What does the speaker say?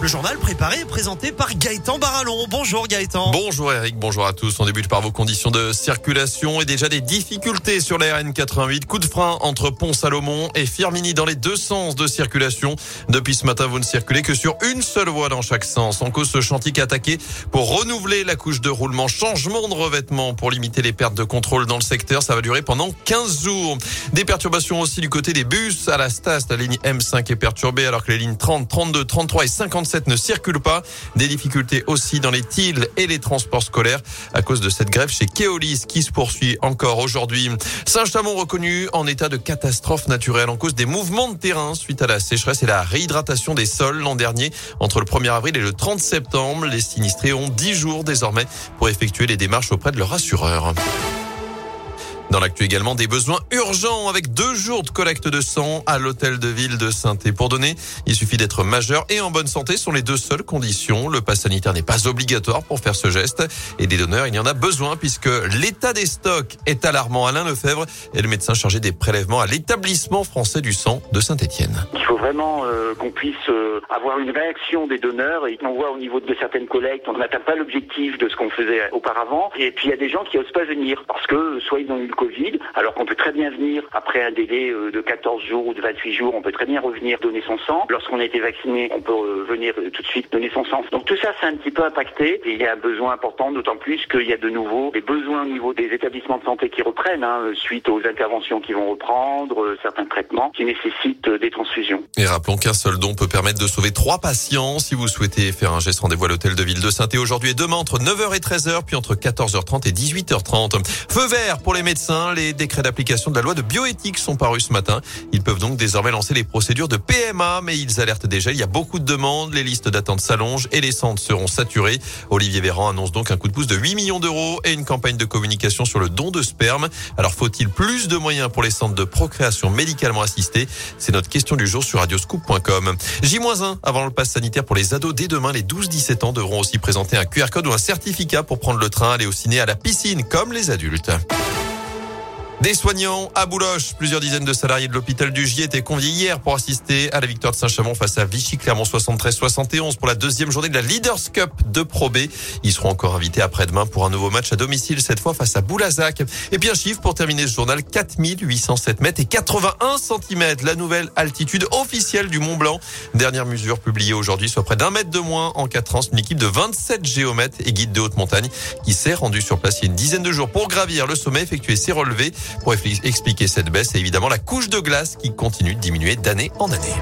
Le journal préparé et présenté par Gaëtan Barallon. Bonjour Gaëtan. Bonjour Eric, bonjour à tous. On débute par vos conditions de circulation et déjà des difficultés sur la RN88. Coup de frein entre Pont-Salomon et Firmini dans les deux sens de circulation. Depuis ce matin, vous ne circulez que sur une seule voie dans chaque sens. En cause, ce chantier attaqué pour renouveler la couche de roulement. Changement de revêtement pour limiter les pertes de contrôle dans le secteur. Ça va durer pendant 15 jours. Des perturbations aussi du côté des bus à la Stas. La ligne M5 est perturbée alors que les lignes 30, 32, 33 et 57 ne circulent pas. Des difficultés aussi dans les TIL et les transports scolaires à cause de cette grève chez Keolis qui se poursuit encore aujourd'hui. Saint-Chamond reconnu en état de catastrophe naturelle en cause des mouvements de terrain suite à la sécheresse et la réhydratation des sols l'an dernier. Entre le 1er avril et le 30 septembre, les sinistrés ont 10 jours désormais pour effectuer les démarches auprès de leur assureur. Dans l'actu également, des besoins urgents avec deux jours de collecte de sang à l'hôtel de ville de saint Pour donner, il suffit d'être majeur et en bonne santé sont les deux seules conditions. Le pass sanitaire n'est pas obligatoire pour faire ce geste et des donneurs, il y en a besoin puisque l'état des stocks est alarmant. Alain Lefebvre est le médecin chargé des prélèvements à l'établissement français du sang de Saint-Étienne. Il faut vraiment euh, qu'on puisse euh, avoir une réaction des donneurs et qu'on voit au niveau de certaines collectes, on n'atteint pas l'objectif de ce qu'on faisait auparavant. Et puis il y a des gens qui n'osent pas venir parce que soit ils ont eu Alors qu'on peut très bien venir après un délai euh, de 14 jours ou de 28 jours, on peut très bien revenir donner son sang. Lorsqu'on a été vacciné, on peut euh, venir euh, tout de suite donner son sang. Donc tout ça, c'est un petit peu impacté et il y a un besoin important, d'autant plus qu'il y a de nouveau des besoins au niveau des établissements de santé qui reprennent, hein, suite aux interventions qui vont reprendre, certains traitements qui nécessitent des transfusions. Et rappelons qu'un seul don peut permettre de sauver trois patients. Si vous souhaitez faire un geste, rendez-vous à l'hôtel de ville de saint aujourd'hui et demain entre 9h et 13h, puis entre 14h30 et 18h30. Feu vert pour les médecins, les décrets d'application de la loi de bioéthique sont parus ce matin. Ils peuvent donc désormais lancer les procédures de PMA, mais ils alertent déjà, il y a beaucoup de demandes, les listes d'attente s'allongent et les centres seront saturés. Olivier Véran annonce donc un coup de pouce de 8 millions d'euros et une campagne de communication sur le don de sperme. Alors faut-il plus de moyens pour les centres de procréation médicalement assistée? C'est notre question du jour sur radioscoop.com. J-1 avant le pass sanitaire pour les ados. Dès demain, les 12-17 ans devront aussi présenter un QR code ou un certificat pour prendre le train, aller au ciné, à la piscine, comme les adultes. Des soignants à Bouloche. Plusieurs dizaines de salariés de l'hôpital du Gier étaient conviés hier pour assister à la victoire de Saint-Chamond face à Vichy Clermont 73-71 pour la deuxième journée de la Leaders Cup de Pro B. Ils seront encore invités après-demain pour un nouveau match à domicile, cette fois face à Boulazac. Et puis un chiffre pour terminer ce journal, 4807 mètres et 81 cm. La nouvelle altitude officielle du Mont Blanc. Dernière mesure publiée aujourd'hui, soit près d'un mètre de moins en 4 ans. Une équipe de 27 géomètres et guides de haute montagne qui s'est rendue sur place il y a une dizaine de jours pour gravir le sommet, effectuer ses relevés. Pour expliquer cette baisse, c'est évidemment la couche de glace qui continue de diminuer d'année en année.